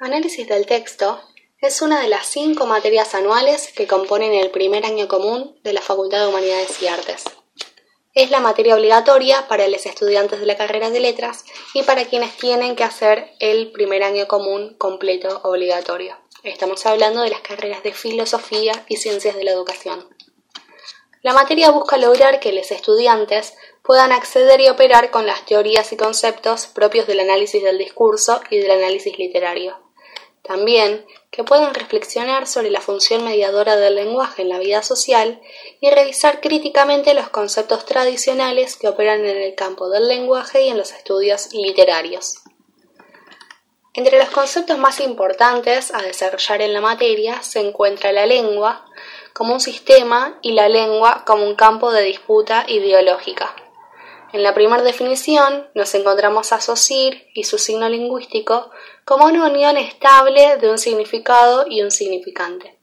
Análisis del texto es una de las cinco materias anuales que componen el primer año común de la Facultad de Humanidades y Artes. Es la materia obligatoria para los estudiantes de la carrera de letras y para quienes tienen que hacer el primer año común completo obligatorio. Estamos hablando de las carreras de filosofía y ciencias de la educación. La materia busca lograr que los estudiantes puedan acceder y operar con las teorías y conceptos propios del análisis del discurso y del análisis literario también que puedan reflexionar sobre la función mediadora del lenguaje en la vida social y revisar críticamente los conceptos tradicionales que operan en el campo del lenguaje y en los estudios literarios. Entre los conceptos más importantes a desarrollar en la materia se encuentra la lengua como un sistema y la lengua como un campo de disputa ideológica. En la primera definición nos encontramos a Saussure y su signo lingüístico como una unión estable de un significado y un significante.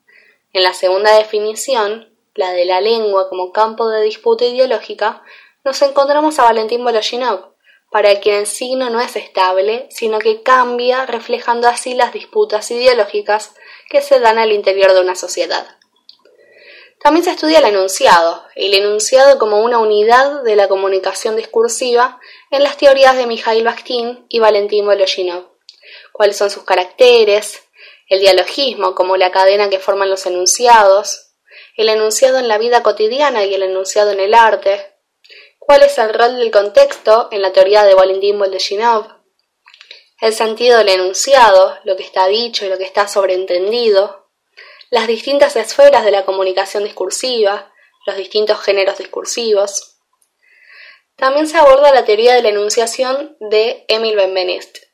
En la segunda definición, la de la lengua como campo de disputa ideológica, nos encontramos a Valentín Voloshinov, para quien el signo no es estable, sino que cambia, reflejando así las disputas ideológicas que se dan al interior de una sociedad. También se estudia el enunciado, el enunciado como una unidad de la comunicación discursiva en las teorías de Mikhail Bakhtin y Valentín Voloshinov. Cuáles son sus caracteres, el dialogismo como la cadena que forman los enunciados, el enunciado en la vida cotidiana y el enunciado en el arte, cuál es el rol del contexto en la teoría de Valentín Voloshinov, el sentido del enunciado, lo que está dicho y lo que está sobreentendido, las distintas esferas de la comunicación discursiva, los distintos géneros discursivos. También se aborda la teoría de la enunciación de Emil Benveniste.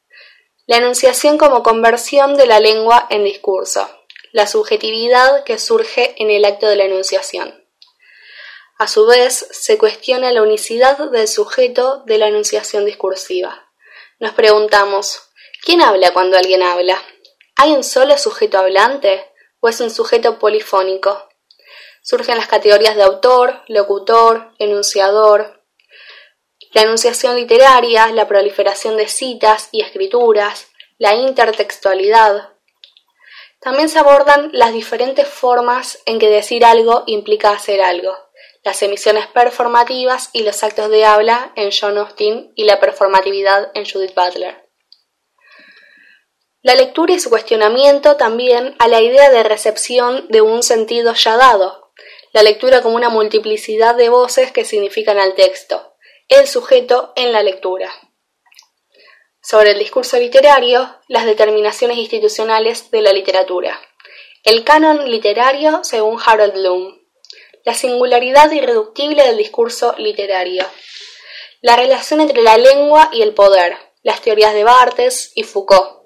La enunciación como conversión de la lengua en discurso, la subjetividad que surge en el acto de la enunciación. A su vez, se cuestiona la unicidad del sujeto de la enunciación discursiva. Nos preguntamos, ¿quién habla cuando alguien habla? ¿Hay un solo sujeto hablante? O es un sujeto polifónico. Surgen las categorías de autor, locutor, enunciador, la enunciación literaria, la proliferación de citas y escrituras, la intertextualidad. También se abordan las diferentes formas en que decir algo implica hacer algo, las emisiones performativas y los actos de habla en John Austin y la performatividad en Judith Butler. La lectura y su cuestionamiento también a la idea de recepción de un sentido ya dado, la lectura como una multiplicidad de voces que significan al texto, el sujeto en la lectura. Sobre el discurso literario, las determinaciones institucionales de la literatura. El canon literario según Harold Bloom. La singularidad irreductible del discurso literario. La relación entre la lengua y el poder. Las teorías de Barthes y Foucault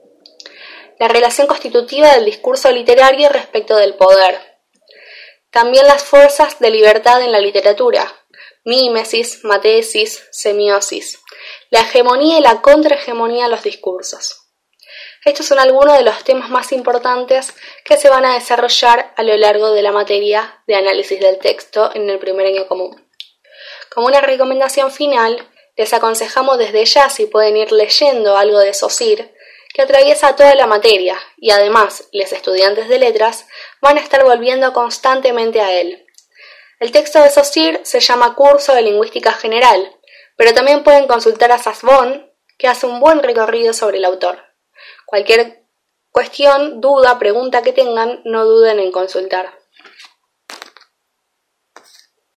la relación constitutiva del discurso literario respecto del poder. También las fuerzas de libertad en la literatura, mímesis, matesis, semiosis, la hegemonía y la contrahegemonía en los discursos. Estos son algunos de los temas más importantes que se van a desarrollar a lo largo de la materia de análisis del texto en el primer año común. Como una recomendación final, les aconsejamos desde ya si pueden ir leyendo algo de SOSIR, que atraviesa toda la materia y además los estudiantes de letras van a estar volviendo constantemente a él. El texto de Saussure se llama Curso de Lingüística General, pero también pueden consultar a Sasbon, que hace un buen recorrido sobre el autor. Cualquier cuestión, duda, pregunta que tengan, no duden en consultar.